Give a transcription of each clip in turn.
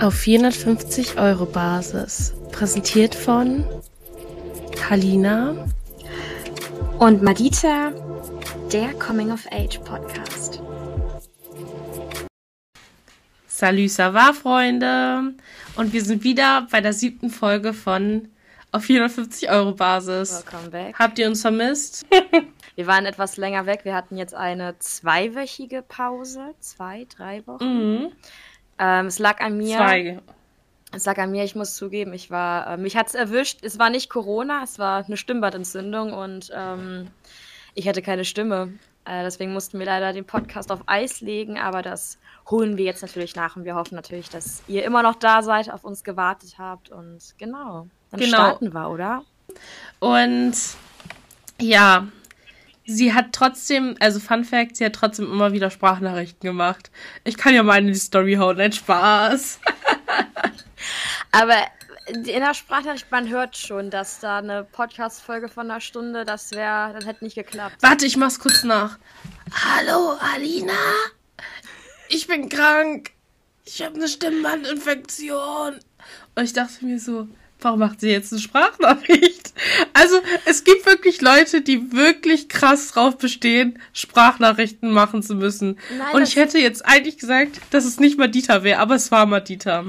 Auf 450 Euro Basis. Präsentiert von Halina und Madita, der Coming of Age Podcast. Salut, ça va, Freunde? Und wir sind wieder bei der siebten Folge von Auf 450 Euro Basis. Welcome back. Habt ihr uns vermisst? wir waren etwas länger weg. Wir hatten jetzt eine zweiwöchige Pause. Zwei, drei Wochen. Mhm. Ähm, es lag an mir. Zwei. Es lag an mir, ich muss zugeben, ich war, äh, mich hat es erwischt. Es war nicht Corona, es war eine Stimmbandentzündung und ähm, ich hatte keine Stimme. Äh, deswegen mussten wir leider den Podcast auf Eis legen, aber das holen wir jetzt natürlich nach und wir hoffen natürlich, dass ihr immer noch da seid, auf uns gewartet habt und genau. Dann Genau. starten wir, oder? Und ja, sie hat trotzdem, also Fun Fact, sie hat trotzdem immer wieder Sprachnachrichten gemacht. Ich kann ja mal in die Story hauen, nein, Spaß. Aber in der Sprachnachricht, man hört schon, dass da eine Podcast-Folge von einer Stunde, das wäre, das hätte nicht geklappt. Warte, ich mach's kurz nach. Hallo, Alina. Ich bin krank. Ich habe eine Stimmbandinfektion. Und ich dachte mir so, warum macht sie jetzt eine Sprachnachricht? Also, es gibt wirklich Leute, die wirklich krass drauf bestehen, Sprachnachrichten machen zu müssen. Nein, Und ich hätte jetzt eigentlich gesagt, dass es nicht Madita wäre, aber es war Madita.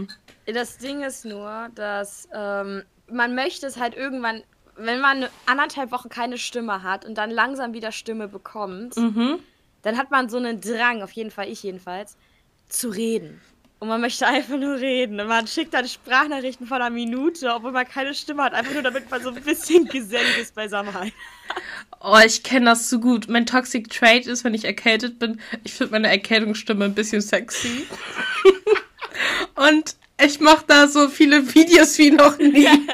Das Ding ist nur, dass ähm, man möchte es halt irgendwann, wenn man eine anderthalb Wochen keine Stimme hat und dann langsam wieder Stimme bekommt, Mhm. dann hat man so einen Drang, auf jeden Fall ich jedenfalls, zu reden. Und man möchte einfach nur reden. Und man schickt dann Sprachnachrichten von einer Minute, obwohl man keine Stimme hat, einfach nur damit man so ein bisschen geselliges Beisammenheit. Oh, ich kenne das so gut. Mein Toxic Trait ist, wenn ich erkältet bin, ich finde meine Erkältungsstimme ein bisschen sexy. Und ich mache da so viele Videos wie noch nie.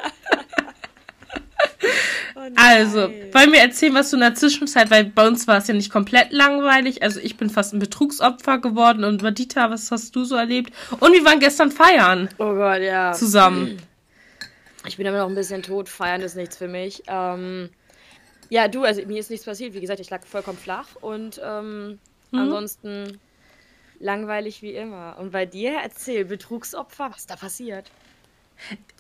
Also, wollen wir erzählen, was du in der Zwischenzeit, weil bei uns war es ja nicht komplett langweilig. Also ich bin fast ein Betrugsopfer geworden. Und Madita, was hast du so erlebt? Und wir waren gestern feiern Oh Gott, ja. zusammen. Ich bin immer noch ein bisschen tot. Feiern ist nichts für mich. Ähm, ja, du, also mir ist nichts passiert. Wie gesagt, ich lag vollkommen flach und ähm, Mhm. ansonsten langweilig wie immer. Und bei dir, erzähl, Betrugsopfer, was da passiert?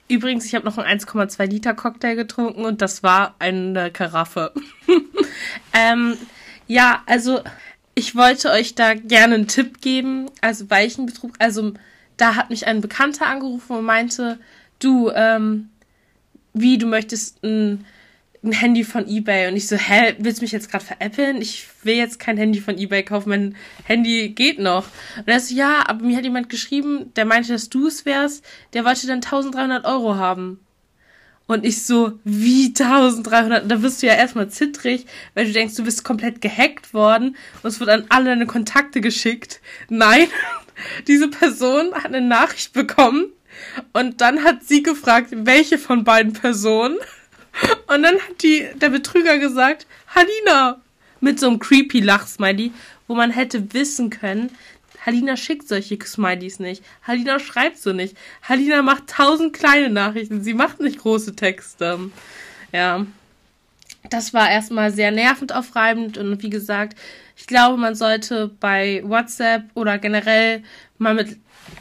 Übrigens, ich habe noch einen 1,2 Liter Cocktail getrunken und das war eine Karaffe. ähm, ja, also ich wollte euch da gerne einen Tipp geben. Also weichen Betrug. Also da hat mich ein Bekannter angerufen und meinte, du, ähm, wie du möchtest ein, ein Handy von eBay und ich so, hä, willst du mich jetzt gerade veräppeln? Ich will jetzt kein Handy von eBay kaufen, mein Handy geht noch. Und er so, ja, aber mir hat jemand geschrieben, der meinte, dass du es wärst, der wollte dann 1300 Euro haben. Und ich so, wie 1300? Da wirst du ja erstmal zittrig, weil du denkst, du bist komplett gehackt worden und es wird an alle deine Kontakte geschickt. Nein, diese Person hat eine Nachricht bekommen und dann hat sie gefragt, welche von beiden Personen. Und dann hat die, der Betrüger gesagt, Halina. Mit so einem creepy Lachsmiley, wo man hätte wissen können, Halina schickt solche Smileys nicht. Halina schreibt so nicht. Halina macht tausend kleine Nachrichten. Sie macht nicht große Texte. Ja. Das war erstmal sehr nervend aufreibend und wie gesagt, ich glaube, man sollte bei WhatsApp oder generell mal mit,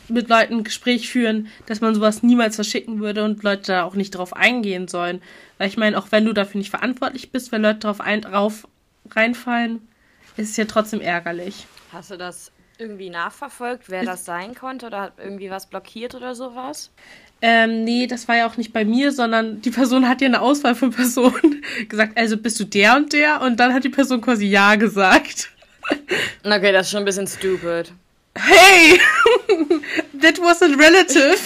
mit Leuten ein Gespräch führen, dass man sowas niemals verschicken würde und Leute da auch nicht drauf eingehen sollen. Weil ich meine, auch wenn du dafür nicht verantwortlich bist, wenn Leute drauf, ein, drauf reinfallen, ist es ja trotzdem ärgerlich. Hast du das irgendwie nachverfolgt, wer das sein konnte oder hat irgendwie was blockiert oder sowas? Ähm, nee, das war ja auch nicht bei mir, sondern die Person hat ja eine Auswahl von Personen gesagt, also bist du der und der? Und dann hat die Person quasi Ja gesagt. Okay, das ist schon ein bisschen stupid. Hey! That wasn't relative.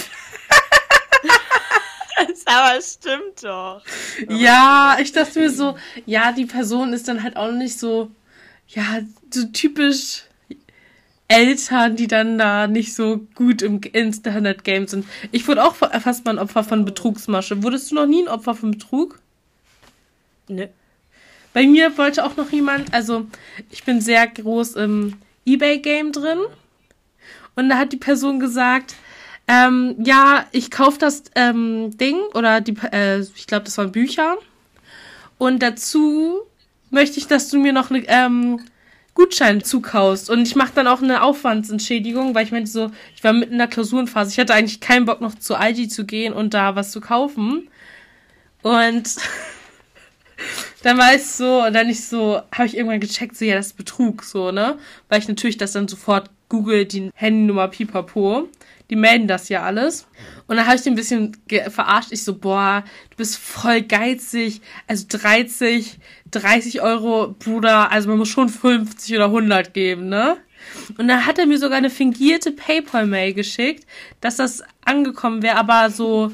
Aber es stimmt doch. Ja, ich dachte mir so, ja, die Person ist dann halt auch nicht so, ja, so typisch Eltern, die dann da nicht so gut im Internet-Game sind. Ich wurde auch fast mal ein Opfer von Betrugsmasche. Wurdest du noch nie ein Opfer von Betrug? Nö. Bei mir wollte auch noch jemand, also ich bin sehr groß im Ebay-Game drin. Und da hat die Person gesagt, ähm, ja, ich kaufe das ähm, Ding oder die, äh, ich glaube, das waren Bücher. Und dazu möchte ich, dass du mir noch eine, ähm, Gutschein zukaust. Und ich mache dann auch eine Aufwandsentschädigung, weil ich meinte so, ich war mitten in der Klausurenphase. Ich hatte eigentlich keinen Bock noch zu Aldi zu gehen und da was zu kaufen. Und dann war ich so, und dann ich so, habe ich irgendwann gecheckt, so, ja, das ist Betrug, so, ne? Weil ich natürlich das dann sofort google, die Handynummer pipapo. Die melden das ja alles. Und dann habe ich den ein bisschen verarscht. Ich so, boah, du bist voll geizig. Also 30, 30 Euro, Bruder. Also man muss schon 50 oder 100 geben, ne? Und dann hat er mir sogar eine fingierte PayPal-Mail geschickt, dass das angekommen wäre, aber so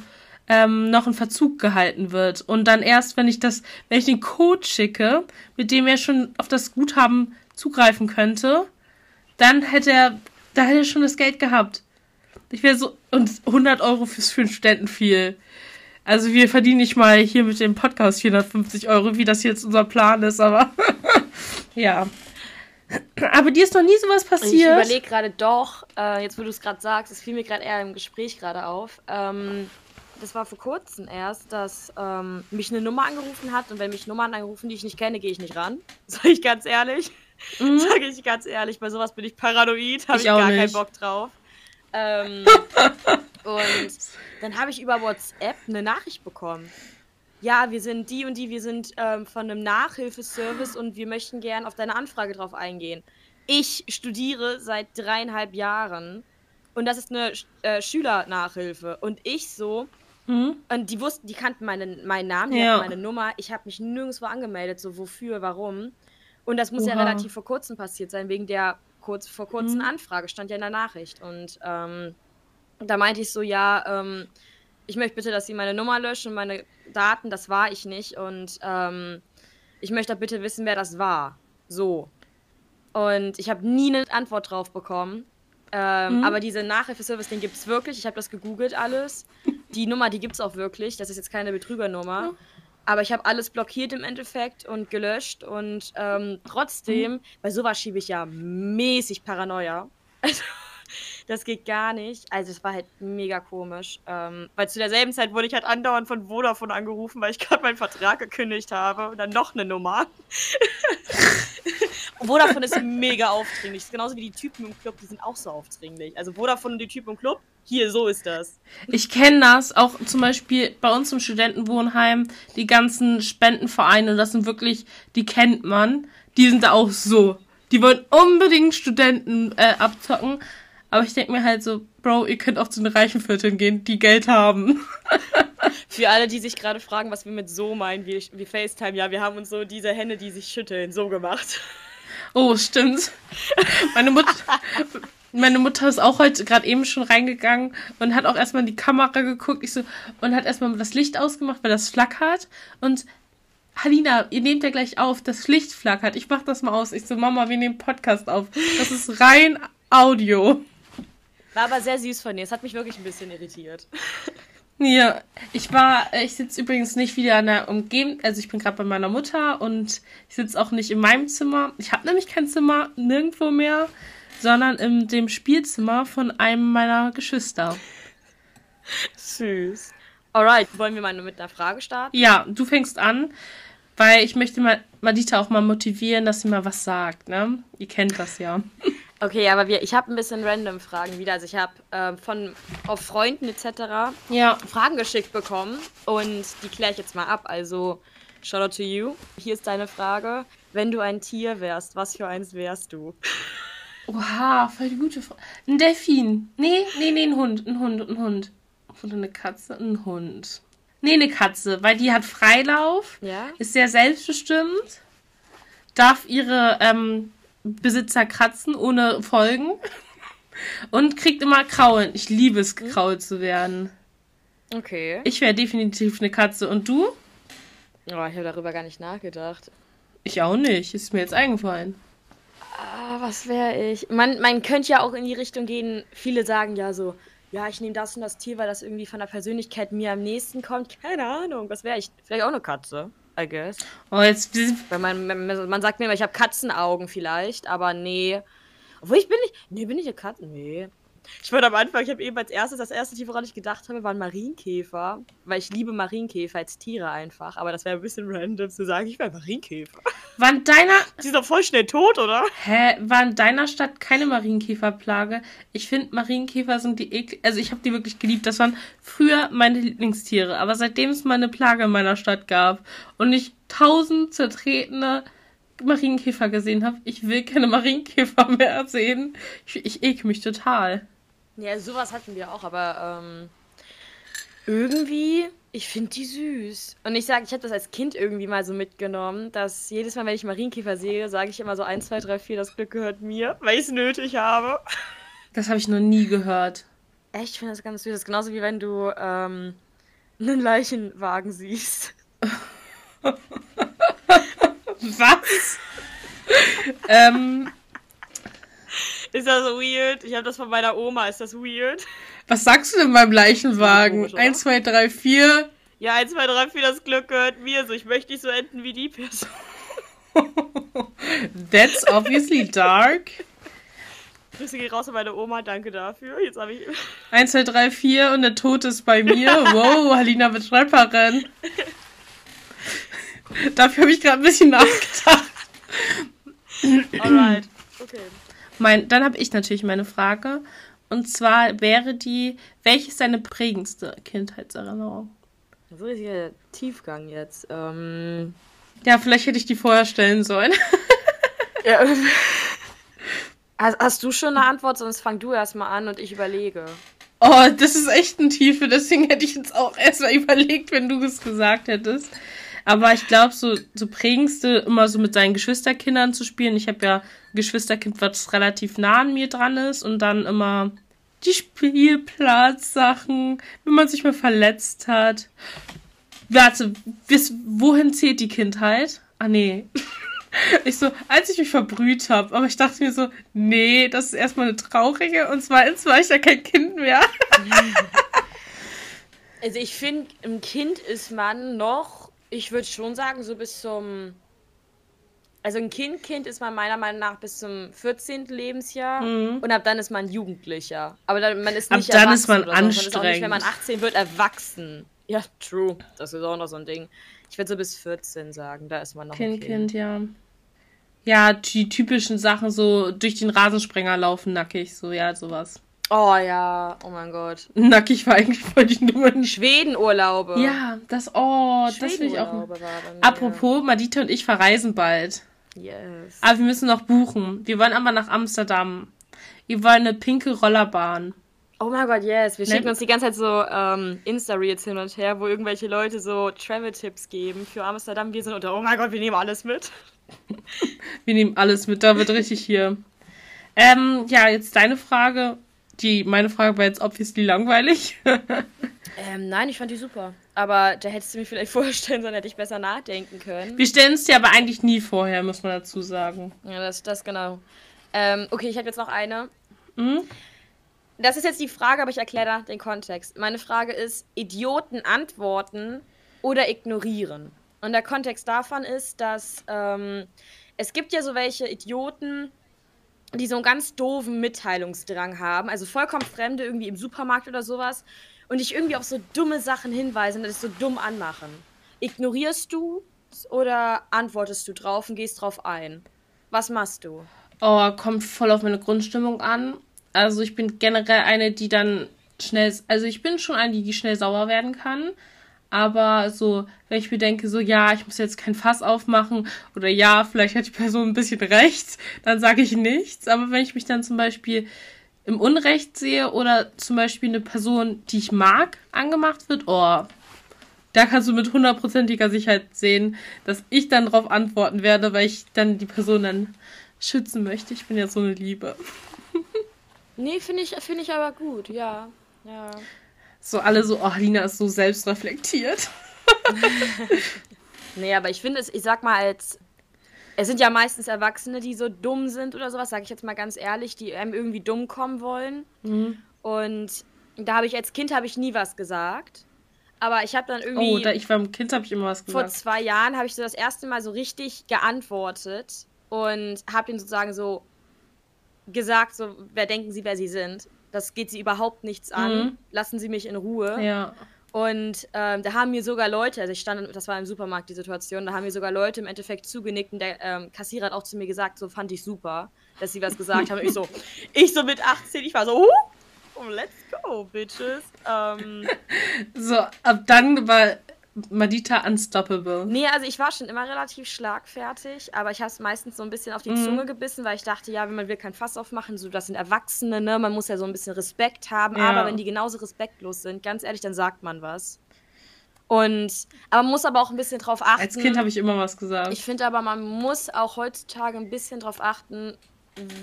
ähm, noch in Verzug gehalten wird. Und dann erst, wenn ich das, wenn ich den Code schicke, mit dem er schon auf das Guthaben zugreifen könnte, dann hätte er, da hätte er schon das Geld gehabt. Ich wäre so, und 100 Euro fürs für einen Studenten viel. Also wir verdienen nicht mal hier mit dem Podcast 450 Euro, wie das jetzt unser Plan ist, aber ja. Aber dir ist noch nie sowas passiert. Ich überlege gerade doch, äh, jetzt wo du es gerade sagst, es fiel mir gerade eher im Gespräch gerade auf. Ähm, das war vor kurzem erst, dass ähm, mich eine Nummer angerufen hat und wenn mich Nummern angerufen, die ich nicht kenne, gehe ich nicht ran. Sag ich ganz ehrlich. Mhm. Sag ich ganz ehrlich, bei sowas bin ich paranoid, habe ich, ich gar nicht. keinen Bock drauf. Ähm, und dann habe ich über WhatsApp eine Nachricht bekommen. Ja, wir sind die und die, wir sind ähm, von einem Nachhilfeservice und wir möchten gern auf deine Anfrage drauf eingehen. Ich studiere seit dreieinhalb Jahren und das ist eine äh, Schülernachhilfe. Und ich so, Mhm. Und die wussten, die kannten meinen, meinen Namen, die ja. meine Nummer. Ich habe mich nirgendwo angemeldet, so wofür, warum. Und das muss Oha. ja relativ vor kurzem passiert sein, wegen der kurz vor kurzem mhm. Anfrage, stand ja in der Nachricht. Und ähm, da meinte ich so, ja, ähm, ich möchte bitte, dass Sie meine Nummer löschen, meine Daten, das war ich nicht. Und ähm, ich möchte bitte wissen, wer das war. So. Und ich habe nie eine Antwort drauf bekommen. Ähm, mhm. Aber diese Nachhilfeservice, den gibt es wirklich. Ich habe das gegoogelt alles. Die Nummer, die gibt es auch wirklich. Das ist jetzt keine Betrügernummer. Mhm. Aber ich habe alles blockiert im Endeffekt und gelöscht. Und ähm, trotzdem, mhm. bei sowas schiebe ich ja mäßig Paranoia. Also, das geht gar nicht. Also, es war halt mega komisch. Ähm, weil zu derselben Zeit wurde ich halt andauernd von Vodafone angerufen, weil ich gerade meinen Vertrag gekündigt habe. Und dann noch eine Nummer. Vodafone ist mega aufdringlich. Das ist genauso wie die Typen im Club, die sind auch so aufdringlich. Also Vodafone und die Typen im Club, hier, so ist das. Ich kenne das auch zum Beispiel bei uns im Studentenwohnheim, die ganzen Spendenvereine, das sind wirklich, die kennt man, die sind da auch so. Die wollen unbedingt Studenten äh, abzocken. Aber ich denke mir halt so, Bro, ihr könnt auch zu den reichen Vierteln gehen, die Geld haben. Für alle, die sich gerade fragen, was wir mit so meinen, wie, wie FaceTime, ja, wir haben uns so diese Hände, die sich schütteln, so gemacht. Oh, stimmt. Meine Mutter, meine Mutter ist auch heute gerade eben schon reingegangen und hat auch erstmal in die Kamera geguckt. Ich so, und hat erstmal das Licht ausgemacht, weil das flackert. Und Halina, ihr nehmt ja gleich auf, das Licht flackert. Ich mach das mal aus. Ich so, Mama, wir nehmen Podcast auf. Das ist rein Audio. War aber sehr süß von dir. Es hat mich wirklich ein bisschen irritiert. Ja, ich war, ich sitze übrigens nicht wieder in der Umgebung, also ich bin gerade bei meiner Mutter und ich sitze auch nicht in meinem Zimmer. Ich habe nämlich kein Zimmer nirgendwo mehr, sondern in dem Spielzimmer von einem meiner Geschwister. Süß. Alright, wollen wir mal mit einer Frage starten? Ja, du fängst an, weil ich möchte mal Madita auch mal motivieren, dass sie mal was sagt, ne? Ihr kennt das ja. Okay, aber wir, ich habe ein bisschen random Fragen wieder. Also ich habe äh, von auf Freunden etc. Ja. Fragen geschickt bekommen und die kläre ich jetzt mal ab. Also shout out to you. Hier ist deine Frage. Wenn du ein Tier wärst, was für eins wärst du? Oha, voll die gute Frage. Ein Delfin. Nee, nee, nee, ein Hund. Ein Hund, ein Hund. Oder eine Katze, ein Hund. Nee, eine Katze, weil die hat Freilauf, ja? ist sehr selbstbestimmt, darf ihre ähm, Besitzer kratzen ohne Folgen und kriegt immer Kraulen. Ich liebe es, gekrault zu werden. Okay. Ich wäre definitiv eine Katze. Und du? Oh, ich habe darüber gar nicht nachgedacht. Ich auch nicht. Ist mir jetzt eingefallen. Ah, was wäre ich? Man, man könnte ja auch in die Richtung gehen. Viele sagen ja so, ja, ich nehme das und das Tier, weil das irgendwie von der Persönlichkeit mir am nächsten kommt. Keine Ahnung. Was wäre ich? Vielleicht auch eine Katze. I guess. Oh, jetzt. Weil man, man, man sagt mir immer, ich habe Katzenaugen vielleicht, aber nee. Obwohl ich bin nicht. Nee, bin ich eine Katze? Nee. Ich wollte am Anfang, ich habe eben als erstes, das erste Tier, woran ich gedacht habe, waren Marienkäfer. Weil ich liebe Marienkäfer als Tiere einfach. Aber das wäre ein bisschen random zu sagen, ich wäre Marienkäfer. War in deiner. Die sind doch voll schnell tot, oder? Hä? War in deiner Stadt keine Marienkäferplage? Ich finde, Marienkäfer sind die eklig. Also, ich habe die wirklich geliebt. Das waren früher meine Lieblingstiere. Aber seitdem es mal eine Plage in meiner Stadt gab und ich tausend zertretene Marienkäfer gesehen habe, ich will keine Marienkäfer mehr sehen. Ich, ich ekel mich total. Ja, sowas hatten wir auch, aber ähm, irgendwie, ich finde die süß. Und ich sage, ich habe das als Kind irgendwie mal so mitgenommen, dass jedes Mal, wenn ich Marienkäfer sehe, sage ich immer so 1, 2, 3, 4, das Glück gehört mir, weil ich es nötig habe. Das habe ich noch nie gehört. Echt, ich finde das ganz süß. Das ist genauso wie wenn du ähm, einen Leichenwagen siehst. Was? ähm, ist das weird? Ich habe das von meiner Oma. Ist das weird? Was sagst du denn beim Leichenwagen? 1, 2, 3, 4. Ja, 1, 2, 3, 4, das Glück gehört mir. So, ich möchte nicht so enden wie die Person. That's obviously dark. Grüße gehen raus an meine Oma, danke dafür. Jetzt habe ich. 1, 2, 3, 4 und der Tod ist bei mir. Wow, Halina wird Rapperin. Dafür habe ich gerade ein bisschen nachgedacht. Alright, okay. Mein, dann habe ich natürlich meine Frage. Und zwar wäre die, welche ist deine prägendste Kindheitserinnerung? So ist hier Tiefgang jetzt. Ähm, ja, vielleicht hätte ich die vorher stellen sollen. ja. Hast, hast du schon eine Antwort? Sonst fang du erstmal an und ich überlege. Oh, das ist echt ein Tiefe, deswegen hätte ich jetzt auch erstmal überlegt, wenn du es gesagt hättest. Aber ich glaube, so, so prägendste immer so mit seinen Geschwisterkindern zu spielen. Ich habe ja ein Geschwisterkind, was relativ nah an mir dran ist und dann immer die Spielplatzsachen, wenn man sich mal verletzt hat. Warte, bis wohin zählt die Kindheit? Ah, nee. Ich so, als ich mich verbrüht habe, aber ich dachte mir so, nee, das ist erstmal eine traurige und zweitens war ich ja kein Kind mehr. Also ich finde, im Kind ist man noch ich würde schon sagen, so bis zum. Also ein Kind, Kind ist man meiner Meinung nach bis zum 14. Lebensjahr mhm. und ab dann ist man Jugendlicher. Aber dann, man ist nicht Ab dann ist man so. anstrengend. Man ist nicht, wenn man 18 wird, erwachsen. Ja, true. Das ist auch noch so ein Ding. Ich würde so bis 14 sagen, da ist man noch Kind, ein Kind. Kind, ja. Ja, die typischen Sachen, so durch den Rasensprenger laufen nackig, so, ja, sowas. Oh ja, oh mein Gott. Nackig war eigentlich voll die Nummer. Schwedenurlaube. Ja, das, oh, das will ich auch. Apropos, Madita und ich verreisen bald. Yes. Aber wir müssen noch buchen. Wir wollen aber nach Amsterdam. Wir wollen eine pinke Rollerbahn. Oh mein Gott, yes. Wir ne? schicken uns die ganze Zeit so ähm, Insta-Reels hin und her, wo irgendwelche Leute so Travel-Tipps geben für Amsterdam. Wir sind unter, oh mein Gott, wir nehmen alles mit. wir nehmen alles mit, da wird richtig hier. Ähm, ja, jetzt deine Frage die, meine Frage war jetzt obviously langweilig. ähm, nein, ich fand die super. Aber da hättest du mich vielleicht vorstellen sollen, hätte ich besser nachdenken können. Wir stellen es dir aber eigentlich nie vorher, muss man dazu sagen. Ja, das, das genau. Ähm, okay, ich habe jetzt noch eine. Mhm. Das ist jetzt die Frage, aber ich erkläre den Kontext. Meine Frage ist: Idioten antworten oder ignorieren? Und der Kontext davon ist, dass ähm, es gibt ja so welche Idioten, die so einen ganz doofen Mitteilungsdrang haben, also vollkommen Fremde irgendwie im Supermarkt oder sowas und dich irgendwie auf so dumme Sachen hinweisen und das so dumm anmachen. Ignorierst du oder antwortest du drauf und gehst drauf ein? Was machst du? Oh, kommt voll auf meine Grundstimmung an. Also ich bin generell eine, die dann schnell, also ich bin schon eine, die schnell sauer werden kann. Aber so, wenn ich mir denke, so, ja, ich muss jetzt kein Fass aufmachen oder ja, vielleicht hat die Person ein bisschen recht, dann sage ich nichts. Aber wenn ich mich dann zum Beispiel im Unrecht sehe oder zum Beispiel eine Person, die ich mag, angemacht wird, oh, da kannst du mit hundertprozentiger Sicherheit sehen, dass ich dann darauf antworten werde, weil ich dann die Person dann schützen möchte. Ich bin ja so eine Liebe. nee, finde ich, find ich aber gut, ja. Ja. So alle so, oh, Lina ist so selbstreflektiert. nee, aber ich finde es, ich sag mal, als. Es sind ja meistens Erwachsene, die so dumm sind oder sowas, sage ich jetzt mal ganz ehrlich, die einem irgendwie dumm kommen wollen. Mhm. Und da habe ich als Kind habe ich nie was gesagt. Aber ich habe dann irgendwie. Oh, da ich war ein Kind, habe ich immer was gesagt. Vor zwei Jahren habe ich so das erste Mal so richtig geantwortet und habe ihnen sozusagen so gesagt, so, wer denken sie, wer sie sind Das geht sie überhaupt nichts an. Mhm. Lassen Sie mich in Ruhe. Ja. Und ähm, da haben mir sogar Leute, also ich stand, das war im Supermarkt die Situation, da haben mir sogar Leute im Endeffekt zugenickt und der ähm, Kassierer hat auch zu mir gesagt, so fand ich super, dass sie was gesagt haben. Ich so, ich so mit 18, ich war so, huh, oh, let's go, bitches. Ähm, So, ab dann war Madita unstoppable. nee, also ich war schon immer relativ schlagfertig, aber ich habe es meistens so ein bisschen auf die Mhm. Zunge gebissen, weil ich dachte, ja, wenn man will kein Fass aufmachen, so das sind Erwachsene, ne, man muss ja so ein bisschen Respekt haben, Ja. aber wenn die genauso respektlos sind, ganz ehrlich, dann sagt man was. Und, aber man muss aber auch ein bisschen drauf achten. Als Kind habe ich immer was gesagt. Ich finde aber, man muss auch heutzutage ein bisschen drauf achten,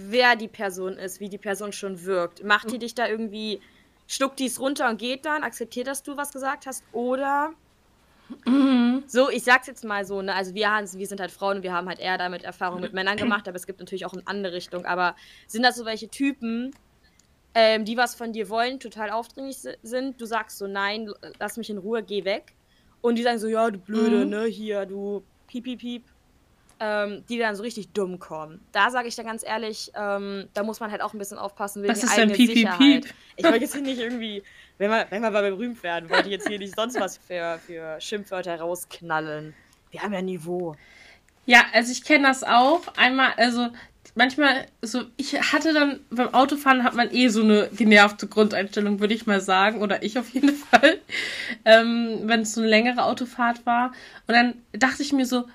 wer die Person ist, wie die Person schon wirkt. Macht die dich da irgendwie, schluckt die es runter und geht dann, akzeptiert, dass du was gesagt hast? Oder, Mhm. so, ich sag's jetzt mal so, ne, also wir, haben, wir sind halt Frauen und wir haben halt eher damit Erfahrung mit Männern gemacht, aber es gibt natürlich auch in andere Richtung. Aber sind das so welche Typen, ähm, die was von dir wollen, total aufdringlich si- sind? Du sagst so, nein, lass mich in Ruhe, geh weg. Und die sagen so, ja, du Blöde, Mhm. ne, hier, du piep, piep, piep. Ähm, die dann so richtig dumm kommen. Da sage ich dann ganz ehrlich, ähm, da muss man halt auch ein bisschen aufpassen wegen Was ist denn piep, piep, piep? Ich wollte jetzt hier nicht irgendwie, wenn wir, wenn wir mal berühmt werden, wollte ich jetzt hier nicht sonst was für, für Schimpfwörter rausknallen. Wir haben ja Niveau. Ja, also ich kenne das auch. Einmal, also manchmal so, ich hatte dann beim Autofahren hat man eh so eine genervte Grundeinstellung, würde ich mal sagen, oder ich auf jeden Fall, ähm, wenn es so eine längere Autofahrt war. Und dann dachte ich mir so,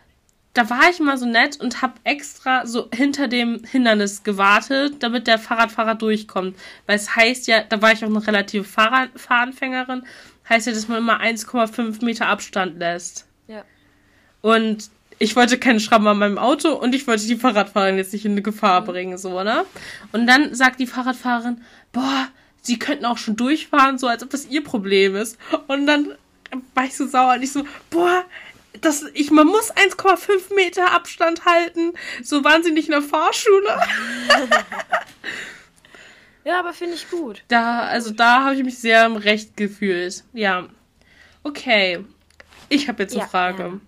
da war ich mal so nett und habe extra so hinter dem Hindernis gewartet, damit der Fahrradfahrer durchkommt. Weil es heißt ja, da war ich auch noch relative Fahrrad Fahranfängerin, heißt ja, dass man immer 1,5 Meter Abstand lässt. Ja. Und ich wollte keinen Schramm an meinem Auto und ich wollte die Fahrradfahrerin jetzt nicht in eine Gefahr bringen, so, ne? Und dann sagt die Fahrradfahrerin, boah, sie könnten auch schon durchfahren, so als ob das ihr Problem ist. Und dann war ich so sauer und ich so, boah, das, ich, man muss 1,5 Meter Abstand halten. So waren sie nicht in der Fahrschule. Ja, aber finde ich gut. Da, also da habe ich mich sehr im Recht gefühlt. Ja. Okay. Ich habe jetzt eine Ja, Frage.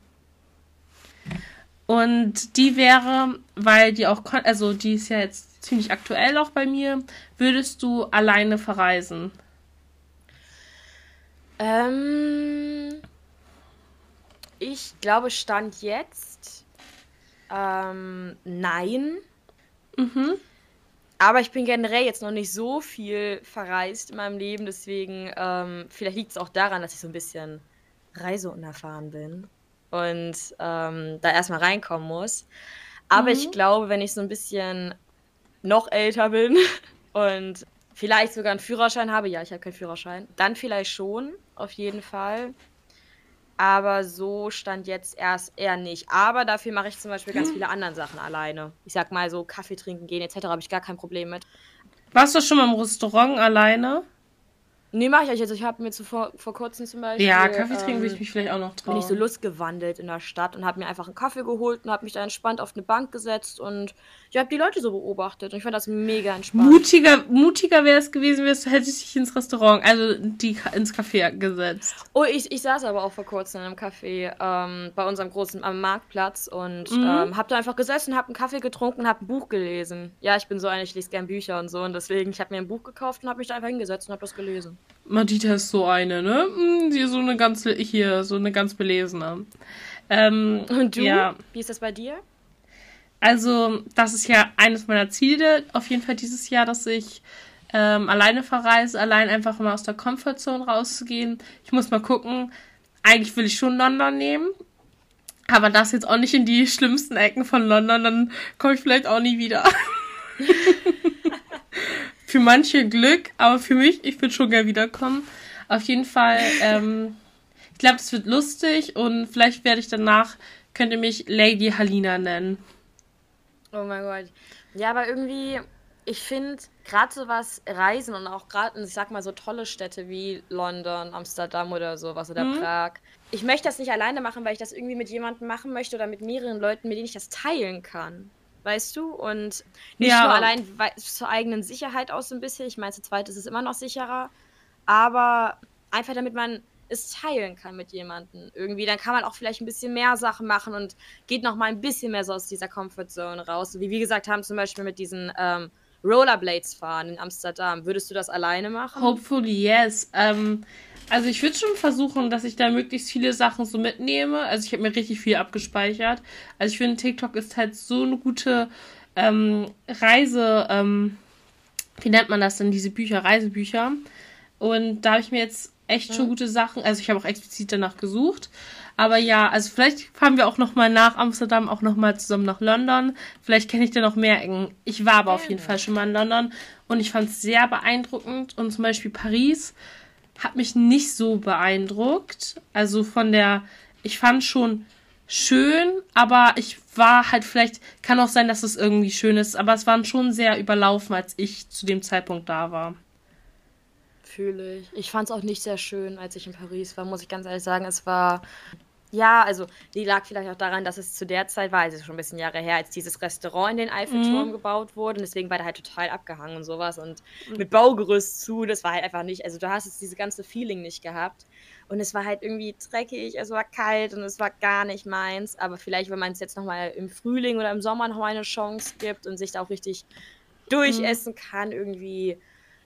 Und die wäre, weil die auch, also die ist ja jetzt ziemlich aktuell auch bei mir, würdest du alleine verreisen? Ähm, ich glaube, Stand jetzt, ähm, nein. Mhm. Aber ich bin generell jetzt noch nicht so viel verreist in meinem Leben, deswegen ähm, vielleicht liegt es auch daran, dass ich so ein bisschen reiseunerfahren bin und ähm, da erstmal reinkommen muss. Aber ich glaube, wenn ich so ein bisschen noch älter bin und vielleicht sogar einen Führerschein habe, ja, ich habe keinen Führerschein, dann vielleicht schon, auf jeden Fall. Aber so stand jetzt erst eher nicht. Aber dafür mache ich zum Beispiel ganz viele andere Sachen alleine. Ich sag mal so Kaffee trinken gehen etc. habe ich gar kein Problem mit. Warst du schon mal im Restaurant alleine? Nee, mache ich euch jetzt. Ich habe mir zuvor, vor kurzem zum Beispiel. Ja, Kaffee trinken ähm, würde ich mich vielleicht auch noch bin trauen. ich so lustgewandelt in der Stadt und habe mir einfach einen Kaffee geholt und habe mich da entspannt auf eine Bank gesetzt und ich habe die Leute so beobachtet und ich fand das mega entspannt. Mutiger, mutiger wäre es gewesen, wärst du hättest dich ins Restaurant, also die ins Café gesetzt. Oh, ich, ich saß aber auch vor kurzem in einem Café ähm, bei unserem großen am Marktplatz und Mhm. ähm, habe da einfach gesessen, habe einen Kaffee getrunken, habe ein Buch gelesen. Ja, ich bin so eine, ich lese gern Bücher und so und deswegen, ich habe mir ein Buch gekauft und habe mich da einfach hingesetzt und habe das gelesen. Madita ist so eine, ne? Hm, Die ist so eine ganz, hier, so eine ganz belesene. Ähm, Und du? Ja, Wie ist das bei dir? also das ist ja eines meiner Ziele, auf jeden Fall dieses Jahr, dass ich ähm, alleine verreise, allein einfach mal aus der Comfortzone rauszugehen. Ich muss mal gucken. Eigentlich will ich schon London nehmen. Aber das jetzt auch nicht in die schlimmsten Ecken von London, dann komme ich vielleicht auch nie wieder. für manche Glück, aber für mich, ich würde schon gerne wiederkommen. Auf jeden Fall, ähm, ich glaube, das wird lustig und vielleicht werde ich danach, könnt ihr mich Lady Halina nennen. Oh mein Gott. Ja, aber irgendwie, ich finde, gerade so was Reisen und auch gerade, ich sag mal, so tolle Städte wie London, Amsterdam oder sowas oder Mhm. Prag. Ich möchte das nicht alleine machen, weil ich das irgendwie mit jemandem machen möchte oder mit mehreren Leuten, mit denen ich das teilen kann. Weißt du? Und nicht Ja. nur allein zur eigenen Sicherheit aus so ein bisschen. Ich meine, zu zweit ist es immer noch sicherer. Aber einfach damit man es teilen kann mit jemandem. Irgendwie, dann kann man auch vielleicht ein bisschen mehr Sachen machen und geht noch mal ein bisschen mehr so aus dieser Comfortzone raus. Wie wir gesagt haben, zum Beispiel mit diesen ähm, Rollerblades fahren in Amsterdam. Würdest du das alleine machen? Hopefully yes. Ähm, also ich würde schon versuchen, dass ich da möglichst viele Sachen so mitnehme. Also ich habe mir richtig viel abgespeichert. Also ich finde, TikTok ist halt so eine gute ähm, Reise, ähm, wie nennt man das denn, diese Bücher, Reisebücher. Und da habe ich mir jetzt echt schon gute Sachen, also ich habe auch explizit danach gesucht. Aber ja, also vielleicht fahren wir auch noch mal nach Amsterdam, auch noch mal zusammen nach London. Vielleicht kenne ich da noch mehr Ecken. Ich war aber auf jeden Fall schon mal in London und ich fand es sehr beeindruckend. Und zum Beispiel Paris hat mich nicht so beeindruckt. Also von der, ich fand schon schön, aber ich war halt vielleicht, kann auch sein, dass es irgendwie schön ist, aber es waren schon sehr überlaufen, als ich zu dem Zeitpunkt da war. Fühle ich. Ich fand es auch nicht sehr schön, als ich in Paris war, muss ich ganz ehrlich sagen. Es war ja, also die lag vielleicht auch daran, dass es zu der Zeit war, also schon ein bisschen Jahre her, als dieses Restaurant in den Eiffelturm mhm. gebaut wurde. Und deswegen war der halt total abgehangen und sowas. Und mhm. mit Baugerüst zu, das war halt einfach nicht, also du hast jetzt diese ganze Feeling nicht gehabt. Und es war halt irgendwie dreckig, es war kalt und es war gar nicht meins. Aber vielleicht, wenn man es jetzt nochmal im Frühling oder im Sommer nochmal eine Chance gibt und sich da auch richtig mhm. durchessen mhm. kann, irgendwie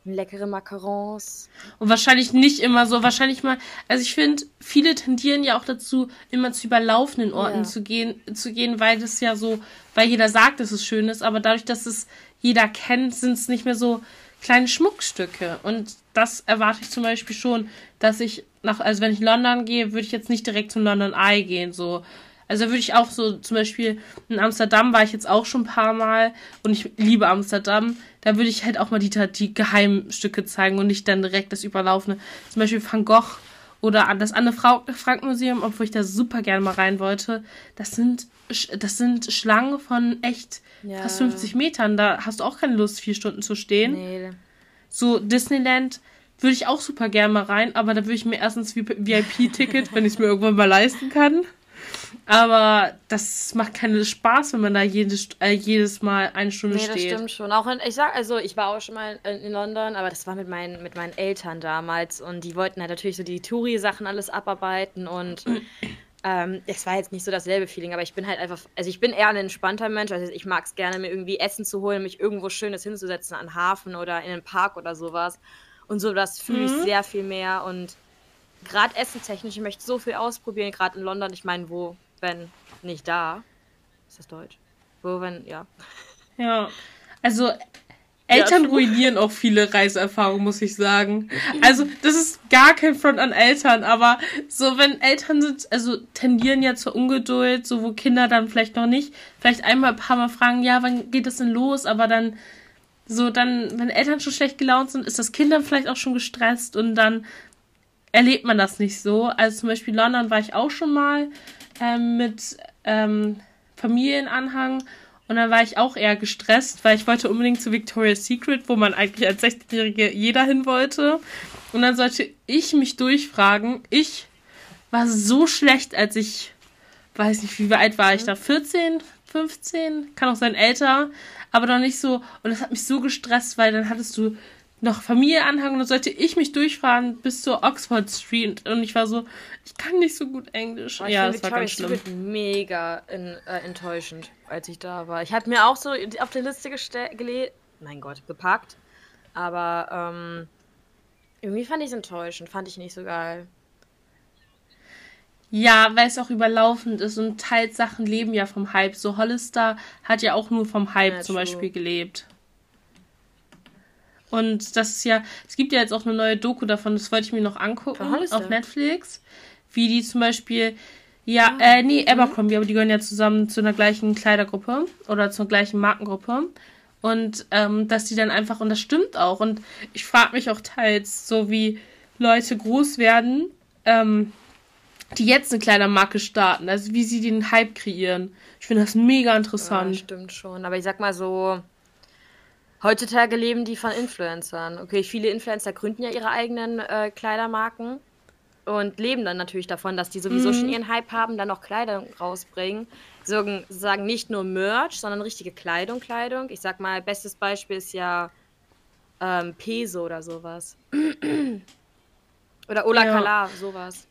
leckere Macarons. Und wahrscheinlich nicht immer so. Wahrscheinlich mal, also ich finde, viele tendieren ja auch dazu, immer zu überlaufenden Orten ja. zu gehen, zu gehen, weil das ja so, weil jeder sagt, dass es schön ist, aber dadurch, dass es jeder kennt, sind es nicht mehr so kleine Schmuckstücke. Und das erwarte ich zum Beispiel schon, dass ich nach, also wenn ich London gehe, würde ich jetzt nicht direkt zum London Eye gehen, so. Also würde ich auch so, zum Beispiel in Amsterdam war ich jetzt auch schon ein paar Mal und ich liebe Amsterdam da würde ich halt auch mal die, die Geheimstücke zeigen und nicht dann direkt das Überlaufene. Zum Beispiel Van Gogh oder das Anne Frank Museum, obwohl ich da super gerne mal rein wollte. Das sind, das sind Schlangen von echt ja. fast 50 Metern. Da hast du auch keine Lust, vier Stunden zu stehen. Nee. So Disneyland würde ich auch super gerne mal rein, aber da würde ich mir erstens VIP-Ticket, wenn ich es mir irgendwann mal leisten kann. Aber das macht keinen Spaß, wenn man da jedes, äh, jedes Mal eine Stunde nee, steht. Nee, das stimmt schon. Auch in, ich sag, also ich war auch schon mal in, in, London, aber das war mit meinen, mit meinen Eltern damals und die wollten halt natürlich so die Touri-Sachen alles abarbeiten und ähm, es war jetzt nicht so dasselbe Feeling, aber ich bin halt einfach, also ich bin eher ein entspannter Mensch, also ich mag es gerne, mir irgendwie Essen zu holen, mich irgendwo Schönes hinzusetzen an Hafen oder in einen Park oder sowas. Und so, das fühle ich mhm. sehr viel mehr und gerade essentechnisch, ich möchte so viel ausprobieren, gerade in London. Ich meine, wo, wenn nicht da? Ist das Deutsch? Wo, wenn, ja. Ja, also Eltern ja, ruinieren auch viele Reiseerfahrungen, muss ich sagen. Also, das ist gar kein Front an Eltern, aber so, wenn Eltern sind, also tendieren ja zur Ungeduld, so wo Kinder dann vielleicht noch nicht, vielleicht einmal ein paar Mal fragen, ja, wann geht das denn los, aber dann so, dann, wenn Eltern schon schlecht gelaunt sind, ist das Kind dann vielleicht auch schon gestresst und dann erlebt man das nicht so. Also zum Beispiel London war ich auch schon mal ähm, mit ähm, Familienanhang und dann war ich auch eher gestresst, weil ich wollte unbedingt zu Victoria's Secret, wo man eigentlich als 16-Jährige jeder hin wollte. Und dann sollte ich mich durchfragen. Ich war so schlecht, als ich, weiß nicht, wie alt war ich da? 14, 15? Kann auch sein älter, aber doch nicht so. Und das hat mich so gestresst, weil dann hattest du noch Familie anhangen und dann sollte ich mich durchfahren bis zur Oxford Street und ich war so, ich kann nicht so gut Englisch. Oh, ja, das war ganz schlimm. mega in, äh, enttäuschend, als ich da war. Ich hatte mir auch so auf der Liste gelegt, mein Gott, gepackt, aber ähm, irgendwie fand ich es enttäuschend, fand ich nicht so geil. Ja, weil es auch überlaufend ist und teils Sachen leben ja vom Hype. So Hollister hat ja auch nur vom Hype ja, zum true. Beispiel gelebt. Und das ist ja, es gibt ja jetzt auch eine neue Doku davon, das wollte ich mir noch angucken auf Netflix. Wie die zum Beispiel, ja, ah, äh, nee, mhm. Abercrombie, aber die gehören ja zusammen zu einer gleichen Kleidergruppe oder zur gleichen Markengruppe. Und ähm, dass die dann einfach, und das stimmt auch, und ich frage mich auch teils, so wie Leute groß werden, ähm, die jetzt eine Kleidermarke starten, also wie sie den Hype kreieren. Ich finde das mega interessant. Ja, stimmt schon. Aber ich sag mal so, Heutzutage leben die von Influencern. Okay, viele Influencer gründen ja ihre eigenen äh, Kleidermarken und leben dann natürlich davon, dass die sowieso mhm. schon ihren Hype haben, dann auch Kleidung rausbringen. Sagen, sagen nicht nur Merch, sondern richtige Kleidung, Kleidung. Ich sag mal, bestes Beispiel ist ja ähm, Peso oder sowas. oder Ola ja. Kala, sowas.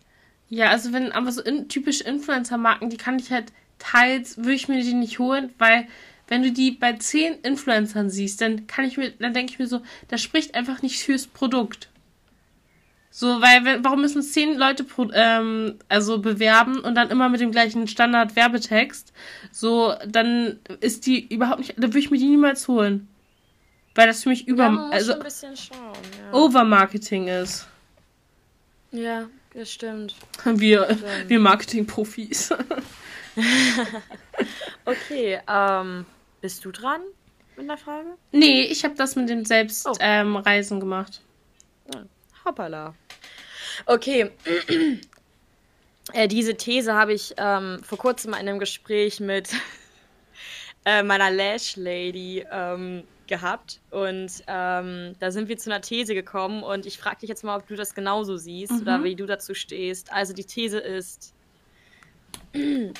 Ja, also wenn aber so in, typische Influencer-Marken, die kann ich halt teils, würde ich mir die nicht holen, weil wenn du die bei zehn Influencern siehst, dann kann ich mir, dann denke ich mir so, das spricht einfach nicht fürs Produkt. So, weil, warum müssen zehn Leute pro, ähm, also bewerben und dann immer mit dem gleichen Standard-Werbetext? So, dann ist die überhaupt nicht, dann würde ich mir die niemals holen. Weil das für mich über, Ja, also schon ein bisschen schauen. Ja. Overmarketing ist. ja, das stimmt. Wir, Stimmt. wir Marketing-Profis. Okay, ähm, bist du dran mit der Frage? nee, ich habe das mit dem Oh. Selbstreisen ähm, Reisen gemacht. Hoppala. Okay. äh, diese These habe ich ähm, vor kurzem in einem Gespräch mit äh, meiner Lash Lady ähm, gehabt. Und ähm, da sind wir zu einer These gekommen. Und ich frage dich jetzt mal, ob du das genauso siehst oder wie du dazu stehst. Also die These ist,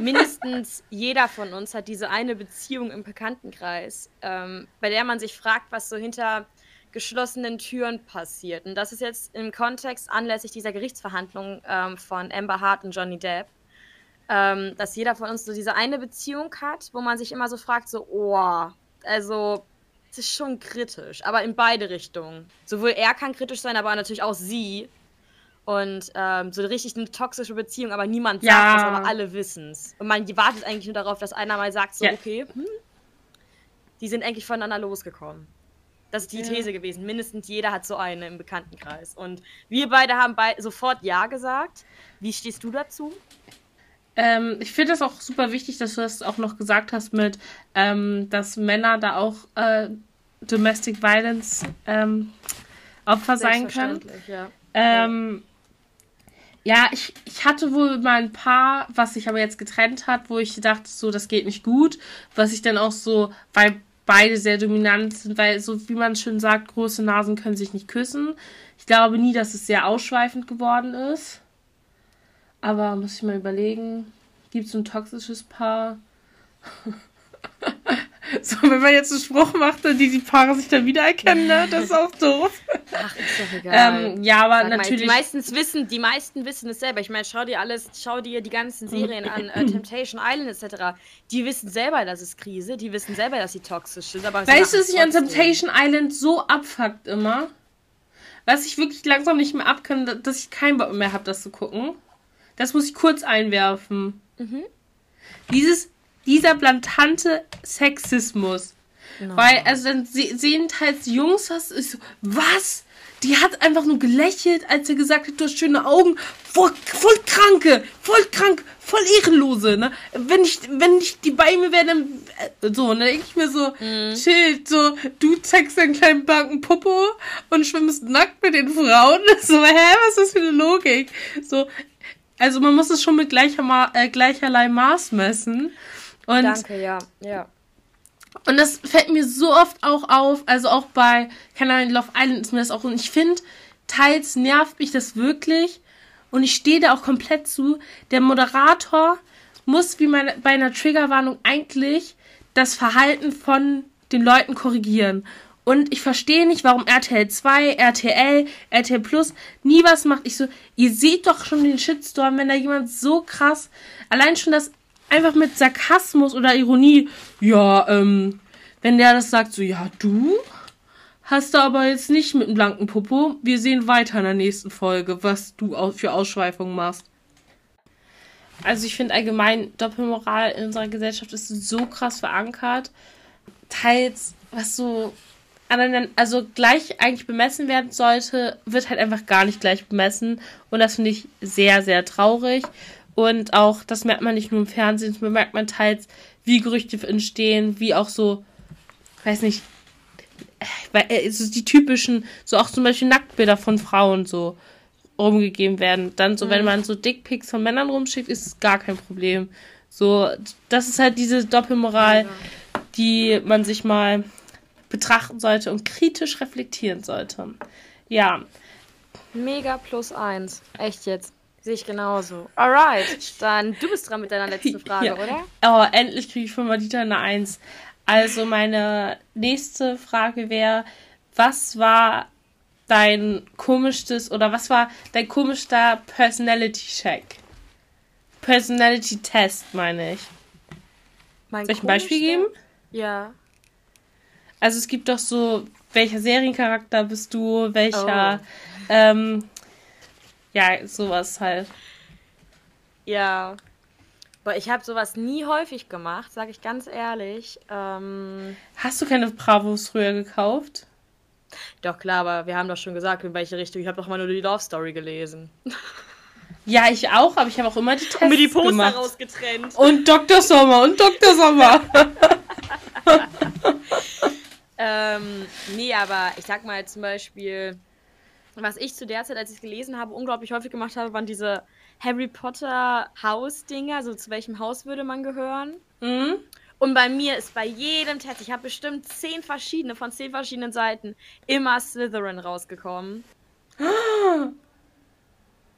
mindestens jeder von uns hat diese eine Beziehung im Bekanntenkreis, ähm, bei der man sich fragt, was so hinter geschlossenen Türen passiert. Und das ist jetzt im Kontext anlässlich dieser Gerichtsverhandlung ähm, von Amber Hart und Johnny Depp, ähm, dass jeder von uns so diese eine Beziehung hat, wo man sich immer so fragt, so, oh, also, es ist schon kritisch, aber in beide Richtungen. Sowohl er kann kritisch sein, aber natürlich auch sie. Und ähm, so richtig eine toxische Beziehung, aber niemand sagt Ja. das, aber alle wissen es. Und man wartet eigentlich nur darauf, dass einer mal sagt, so, Ja. okay, hm, die sind eigentlich voneinander losgekommen. Das ist die Ja. These gewesen. Mindestens jeder hat so eine im Bekanntenkreis. Und wir beide haben bei sofort Ja gesagt. Wie stehst du dazu? Ähm, ich finde das auch super wichtig, dass du das auch noch gesagt hast mit, ähm, dass Männer da auch äh, Domestic Violence ähm, Opfer sein können. Ja. Ähm, ja, ich, ich hatte wohl mal ein paar, was sich aber jetzt getrennt hat, wo ich dachte, so, das geht nicht gut. Was ich dann auch so, weil beide sehr dominant sind, weil, so wie man schön sagt, große Nasen können sich nicht küssen. Ich glaube nie, dass es sehr ausschweifend geworden ist. Aber muss ich mal überlegen, gibt es ein toxisches Paar? so, wenn man jetzt einen Spruch macht, dann die, die Paare sich dann wiedererkennen, ne? Das ist auch doof. Ach, ist doch egal. Ähm, ja, aber Sag mal, natürlich. die, meisten wissen, die meisten wissen es selber. Ich meine, schau dir alles, schau dir die ganzen Serien an, äh, Temptation Island etc. Die wissen selber, dass es Krise, die wissen selber, dass sie toxisch sind. Aber Weißt du, was sich an. Temptation Island so abfuckt immer? Was ich wirklich langsam nicht mehr abkann, dass ich keinen Bock mehr habe, das zu gucken. Das muss ich kurz einwerfen. Mhm. Dieses, dieser blantante Sexismus. No. Weil, also dann se sehen teils Jungs was, ich so, was? Die hat einfach nur gelächelt, als er gesagt hat, du hast schöne Augen. Voll, voll kranke, voll krank, voll ehrenlose, ne? Wenn ich, wenn ich die bei mir wäre, dann, äh, so, ne, ich mir so, chill, so, du zeigst deinen kleinen blanken Popo und schwimmst nackt mit den Frauen. So, hä, was ist das für eine Logik? So, also man muss es schon mit gleicher Ma äh, gleicherlei Maß messen. Und Danke, ja, ja. und das fällt mir so oft auch auf, also auch bei, keine Ahnung, Love Island ist mir das auch, und ich finde, teils nervt mich das wirklich, und ich stehe da auch komplett zu, der Moderator muss wie meine, bei einer Triggerwarnung eigentlich das Verhalten von den Leuten korrigieren. Und ich verstehe nicht, warum RTL 2, RTL, RTL Plus nie was macht. Ich so, ihr seht doch schon den Shitstorm, wenn da jemand so krass, allein schon das einfach mit Sarkasmus oder Ironie, ja, ähm, wenn der das sagt, so, ja, du hast da aber jetzt nicht mit einem blanken Popo. Wir sehen weiter in der nächsten Folge, was du für Ausschweifungen machst. Also ich finde allgemein Doppelmoral in unserer Gesellschaft ist so krass verankert. Teils, was so also gleich eigentlich bemessen werden sollte, wird halt einfach gar nicht gleich bemessen. Und das finde ich sehr, sehr traurig. Und auch, das merkt man nicht nur im Fernsehen, das merkt man teils, wie Gerüchte entstehen, wie auch so, weiß nicht, äh, weil, äh, so die typischen, so auch zum Beispiel Nacktbilder von Frauen so rumgegeben werden. Dann so, wenn man so Dickpics von Männern rumschickt, ist es gar kein Problem. So, das ist halt diese Doppelmoral, die man sich mal betrachten sollte und kritisch reflektieren sollte. Ja, Mega plus eins. Echt jetzt. Sehe ich genauso. Alright, dann du bist dran mit deiner letzten Frage, Ja. oder? Oh, endlich kriege ich von Madita eine Eins. Also meine nächste Frage wäre, was war dein komischstes oder was war dein komischster Personality Check? Personality Test, meine ich. Mein Soll ich ein Beispiel geben? Ja. Also es gibt doch so, welcher Seriencharakter bist du, welcher, oh. ähm, ja, sowas halt. Ja. Aber ich habe sowas nie häufig gemacht, sage ich ganz ehrlich. Ähm, Hast du keine Bravos früher gekauft? Doch, klar, aber wir haben doch schon gesagt, in welche Richtung. Ich habe doch mal nur die Love Story gelesen. Ja, ich auch, aber ich habe auch immer die Tests Und mir die Poster gemacht. rausgetrennt. Und Dr. Sommer und Dr. Sommer. ähm, nee, aber ich sag mal zum Beispiel, was ich zu der Zeit, als ich es gelesen habe, unglaublich häufig gemacht habe, waren diese Harry Potter Haus-Dinger. Also zu welchem Haus würde man gehören? Mhm. Und bei mir ist bei jedem Test, ich habe bestimmt zehn verschiedene von zehn verschiedenen Seiten, immer Slytherin rausgekommen.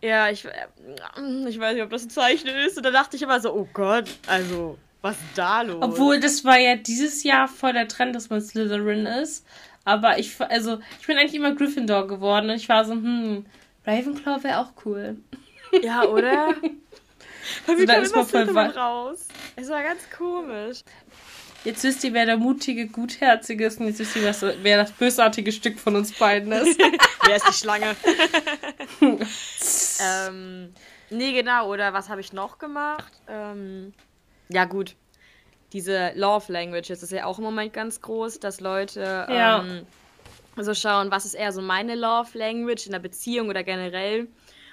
ja, ich, äh, ich weiß nicht, ob das ein Zeichen ist. Und da dachte ich immer so, oh Gott, also, was ist da los? Obwohl, das war ja dieses Jahr voll der Trend, dass man Slytherin ist. Aber ich, also, ich bin eigentlich immer Gryffindor geworden und ich war so, hm, Ravenclaw wäre auch cool. Ja, oder? Bei mir so, kam immer voll raus. Es war ganz komisch. Jetzt wisst ihr, wer der mutige, gutherzige ist und jetzt wisst ihr, wer das bösartige Stück von uns beiden ist. wer ist die Schlange? ähm, nee, genau. Oder was habe ich noch gemacht? Ähm, ja, gut. Diese Love Languages ist ja auch im Moment ganz groß, dass Leute ja. ähm, so schauen, was ist eher so meine Love Language in der Beziehung oder generell.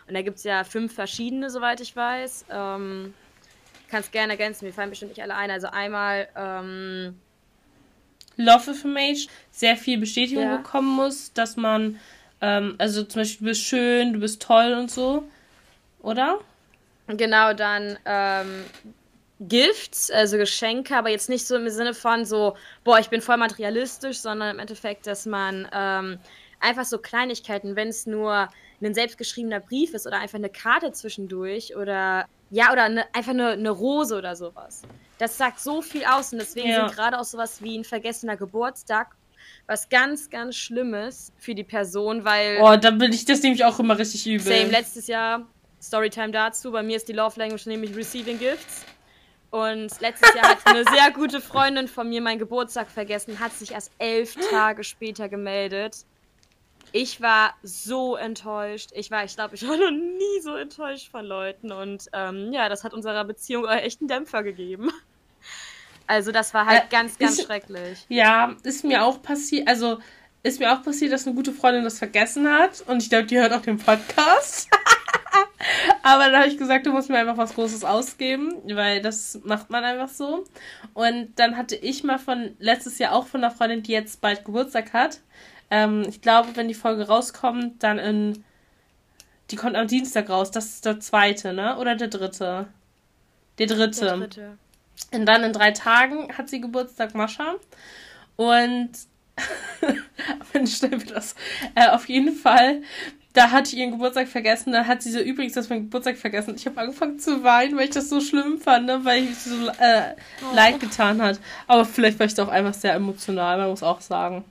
Und da gibt es ja fünf verschiedene, soweit ich weiß. Ähm, kannst gerne ergänzen, mir fallen bestimmt nicht alle ein. Also einmal ähm, Love Affirmation, sehr viel Bestätigung ja. bekommen muss, dass man, ähm, also zum Beispiel, du bist schön, du bist toll und so, oder? Genau, dann ähm, Gifts, also Geschenke, aber jetzt nicht so im Sinne von so, boah, ich bin voll materialistisch, sondern im Endeffekt, dass man ähm, einfach so Kleinigkeiten, wenn es nur ein selbstgeschriebener Brief ist oder einfach eine Karte zwischendurch oder ja, oder eine, einfach eine, eine Rose oder sowas. Das sagt so viel aus und deswegen ja. sind gerade auch sowas wie ein vergessener Geburtstag was ganz, ganz Schlimmes für die Person, weil. Oh, da bin ich das nämlich auch immer richtig übel. Same, letztes Jahr, Storytime dazu, bei mir ist die Love Language nämlich Receiving Gifts. Und letztes Jahr hat eine sehr gute Freundin von mir meinen Geburtstag vergessen, hat sich erst elf Tage später gemeldet. Ich war so enttäuscht. Ich war, ich glaube, ich war noch nie so enttäuscht von Leuten. Und ähm, ja, das hat unserer Beziehung echt einen Dämpfer gegeben. Also das war halt äh, ganz, ganz ist, schrecklich. Ja, ist mir auch passiert. Also ist mir auch passiert, dass eine gute Freundin das vergessen hat. Und ich glaube, die hört auch den Podcast. Aber dann habe ich gesagt, du musst mir einfach was Großes ausgeben, weil das macht man einfach so. Und dann hatte ich mal von letztes Jahr auch von einer Freundin, die jetzt bald Geburtstag hat, ähm, ich glaube, wenn die Folge rauskommt, dann in. Die kommt am Dienstag raus. Das ist der zweite, ne? Oder der dritte? Der dritte. Der dritte. Und dann in drei Tagen hat sie Geburtstag, Mascha. Und. Mensch, stell mir das. Äh, auf jeden Fall da hatte ich ihren Geburtstag vergessen. Dann hat sie so übrigens das mein Geburtstag vergessen. Ich habe angefangen zu weinen, weil ich das so schlimm fand, ne? weil ich so äh, oh. leid getan hat. Aber vielleicht war ich doch einfach sehr emotional, man muss auch sagen.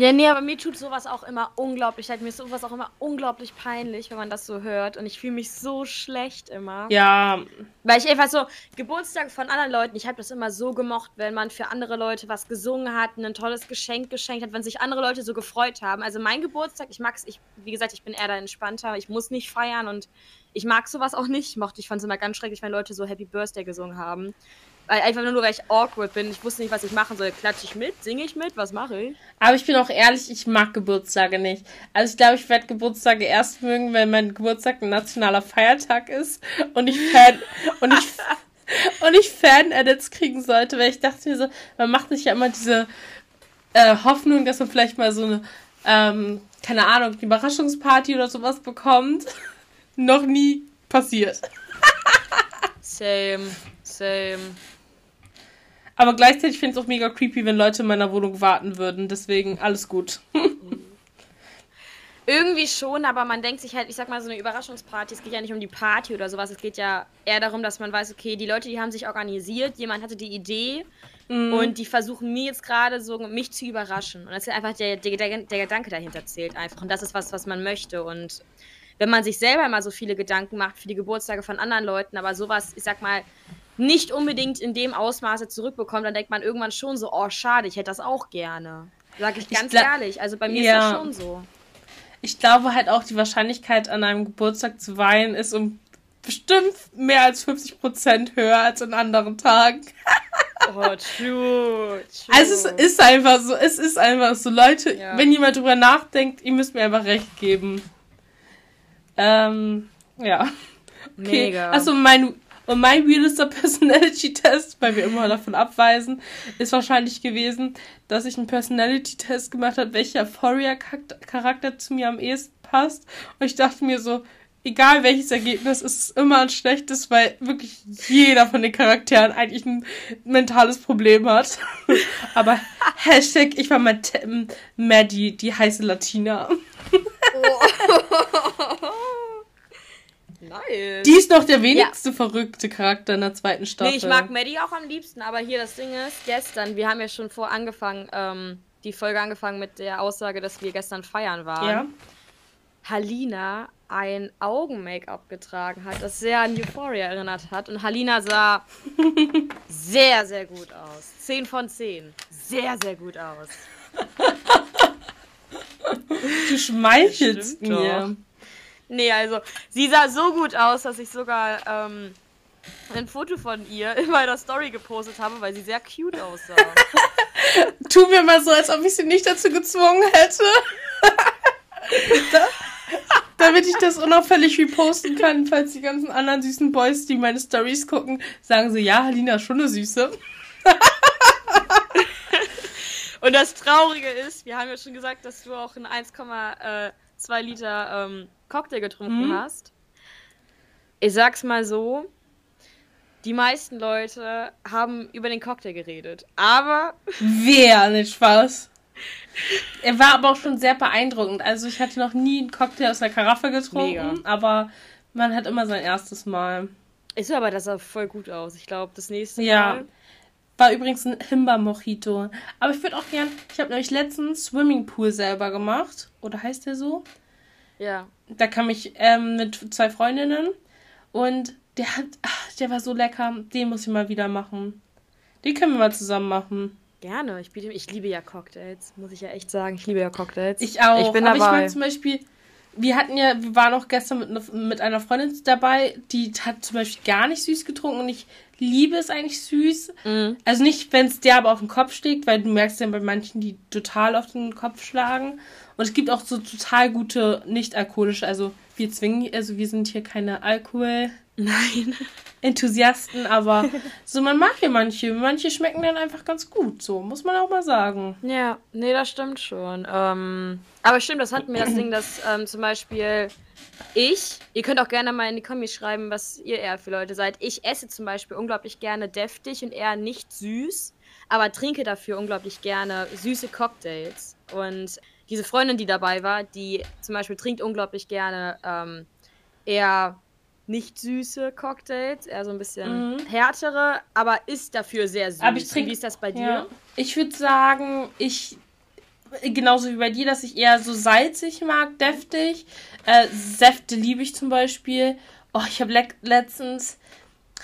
Ja, nee, aber mir tut sowas auch immer unglaublich leid. Mir ist sowas auch immer unglaublich peinlich, wenn man das so hört. Und ich fühle mich so schlecht immer. Ja. Weil ich einfach so, Geburtstag von anderen Leuten, ich habe das immer so gemocht, wenn man für andere Leute was gesungen hat, ein tolles Geschenk geschenkt hat, wenn sich andere Leute so gefreut haben. Also mein Geburtstag, ich mag es, ich, wie gesagt, ich bin eher da entspannter, ich muss nicht feiern und ich mag sowas auch nicht. Ich mochte, ich fand es immer ganz schrecklich, wenn Leute so Happy Birthday gesungen haben. Weil einfach nur, weil ich awkward bin. Ich wusste nicht, was ich machen soll. Klatsche ich mit? Singe ich mit? Was mache ich? Aber ich bin auch ehrlich, ich mag Geburtstage nicht. Also ich glaube, ich werde Geburtstage erst mögen, wenn mein Geburtstag ein nationaler Feiertag ist und ich Fan und ich und ich Fan-Edits kriegen sollte, weil ich dachte mir so, man macht sich ja immer diese äh, Hoffnung, dass man vielleicht mal so eine, ähm, keine Ahnung, eine Überraschungsparty oder sowas bekommt. Noch nie passiert. Same, same. Aber gleichzeitig finde ich es auch mega creepy, wenn Leute in meiner Wohnung warten würden. Deswegen alles gut. Irgendwie schon, aber man denkt sich halt, ich sag mal, so eine Überraschungsparty, es geht ja nicht um die Party oder sowas, es geht ja eher darum, dass man weiß, okay, die Leute, die haben sich organisiert, jemand hatte die Idee mhm. und die versuchen mir jetzt gerade so, mich zu überraschen. Und das ist einfach der, der, der, der Gedanke dahinter zählt einfach. Und das ist was, was man möchte. Und wenn man sich selber mal so viele Gedanken macht für die Geburtstage von anderen Leuten, aber sowas, ich sag mal, nicht unbedingt in dem Ausmaße zurückbekommt, dann denkt man irgendwann schon so, oh schade, ich hätte das auch gerne. Sag ich ganz ich ehrlich. Also bei mir ja. ist das schon so. Ich glaube halt auch, die Wahrscheinlichkeit an einem Geburtstag zu weinen ist um bestimmt mehr als 50 Prozent höher als an anderen Tagen. oh, true, true. Also es ist einfach so, es ist einfach so, Leute, ja. wenn jemand drüber nachdenkt, ihr müsst mir einfach recht geben. Ähm, ja. Okay. Mega. Also mein und mein weirdester Personality-Test, weil wir immer davon abweisen, ist wahrscheinlich gewesen, dass ich einen Personality-Test gemacht habe, welcher Fourier-Charakter zu mir am ehesten passt. Und ich dachte mir so, egal welches Ergebnis, ist es immer ein schlechtes, weil wirklich jeder von den Charakteren eigentlich ein mentales Problem hat. Aber Hashtag, ich war Maddie, die heiße Latina. Oh. Nice. Die ist noch der wenigste ja. verrückte Charakter in der zweiten Staffel. Nee, ich mag Maddie auch am liebsten, aber hier das Ding ist, gestern, wir haben ja schon vor angefangen, ähm, die Folge angefangen mit der Aussage, dass wir gestern feiern waren. Ja. Halina ein Augen-Make-up getragen hat, das sehr an Euphoria erinnert hat. Und Halina sah sehr, sehr gut aus. 10 von 10. Sehr, sehr gut aus. Du schmeichelst mir. Doch. Nee, also sie sah so gut aus, dass ich sogar ähm, ein Foto von ihr in meiner Story gepostet habe, weil sie sehr cute aussah. tu mir mal so, als ob ich sie nicht dazu gezwungen hätte. da, damit ich das unauffällig reposten kann, falls die ganzen anderen süßen Boys, die meine Stories gucken, sagen sie, ja, Halina ist schon eine Süße. Und das Traurige ist, wir haben ja schon gesagt, dass du auch ein 1,2 Liter ähm, Cocktail getrunken mhm. hast. Ich sag's mal so, die meisten Leute haben über den Cocktail geredet. Aber. Wer? Nicht Spaß. Er war aber auch schon sehr beeindruckend. Also ich hatte noch nie einen Cocktail aus der Karaffe getrunken, Mega. aber man hat immer sein erstes Mal. Ich so, aber das sah voll gut aus. Ich glaube, das nächste ja. Mal. War übrigens ein Himba-Mojito. Aber ich würde auch gern. Ich habe nämlich letztens Swimmingpool selber gemacht. Oder heißt der so? Ja. Da kam ich ähm, mit zwei Freundinnen und der hat, ach, der war so lecker. Den muss ich mal wieder machen. Den können wir mal zusammen machen. Gerne. Ich, biete, ich liebe ja Cocktails, muss ich ja echt sagen. Ich liebe ja Cocktails. Ich auch. Ich bin Aber dabei. ich mag zum Beispiel, wir hatten ja, wir waren auch gestern mit, ne, mit einer Freundin dabei, die hat zum Beispiel gar nicht süß getrunken und ich liebe es eigentlich süß. Mm. Also nicht, wenn es der aber auf den Kopf schlägt, weil du merkst ja bei manchen, die total auf den Kopf schlagen. Und es gibt auch so total gute nicht-alkoholische, also wir zwingen, also wir sind hier keine Alkohol. Nein. Enthusiasten, aber so man mag ja manche. Manche schmecken dann einfach ganz gut, so muss man auch mal sagen. Ja, nee, das stimmt schon. Ähm, aber stimmt, das hatten wir das Ding, dass ähm, zum Beispiel ich, ihr könnt auch gerne mal in die Kommis schreiben, was ihr eher für Leute seid. Ich esse zum Beispiel unglaublich gerne deftig und eher nicht süß, aber trinke dafür unglaublich gerne süße Cocktails. Und diese Freundin, die dabei war, die zum Beispiel trinkt unglaublich gerne ähm, eher nicht süße Cocktails, eher so ein bisschen mhm. härtere, aber ist dafür sehr süß. Aber ich trink, Wie ist das bei dir? Ja. Ich würde sagen, ich genauso wie bei dir, dass ich eher so salzig mag, deftig. Äh, Säfte liebe ich zum Beispiel. Oh, ich habe le letztens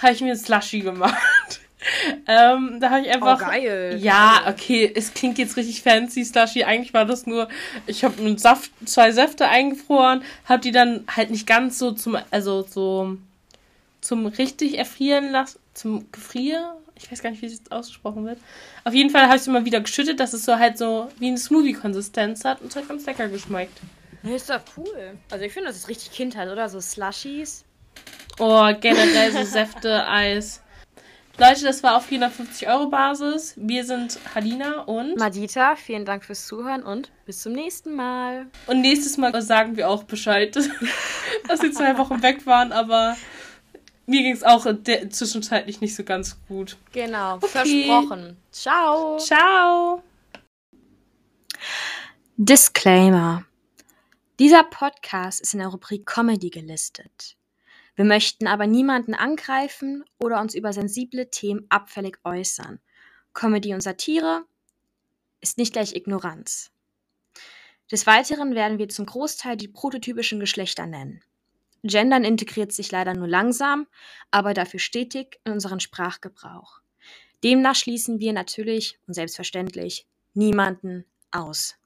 habe ich mir ein Slushy gemacht. ähm, da habe ich einfach. Oh, geil. Ja, okay, es klingt jetzt richtig fancy, Slushy. Eigentlich war das nur, ich habe einen Saft, zwei Säfte eingefroren, habe die dann halt nicht ganz so zum, also so zum richtig erfrieren lassen, zum Gefrieren. Ich weiß gar nicht, wie es ausgesprochen wird. Auf jeden Fall habe ich es immer wieder geschüttet, dass es so halt so wie eine Smoothie-Konsistenz hat und es hat ganz lecker geschmeckt. Ist doch cool. Also ich finde, das ist richtig Kindheit, oder? So Slushies. Oh, generell so Säfte, Eis. Leute, das war auf 450 Euro Basis. Wir sind Halina und Madita. Vielen Dank fürs Zuhören und bis zum nächsten Mal. Und nächstes Mal sagen wir auch Bescheid, dass wir zwei Wochen weg waren, aber mir ging es auch zwischenzeitlich nicht so ganz gut. Genau, okay. versprochen. Ciao. Ciao. Disclaimer. Dieser Podcast ist in der Rubrik Comedy gelistet. Wir möchten aber niemanden angreifen oder uns über sensible Themen abfällig äußern. Comedy und Satire ist nicht gleich Ignoranz. Des Weiteren werden wir zum Großteil die prototypischen Geschlechter nennen. Gendern integriert sich leider nur langsam, aber dafür stetig in unseren Sprachgebrauch. Demnach schließen wir natürlich und selbstverständlich niemanden aus.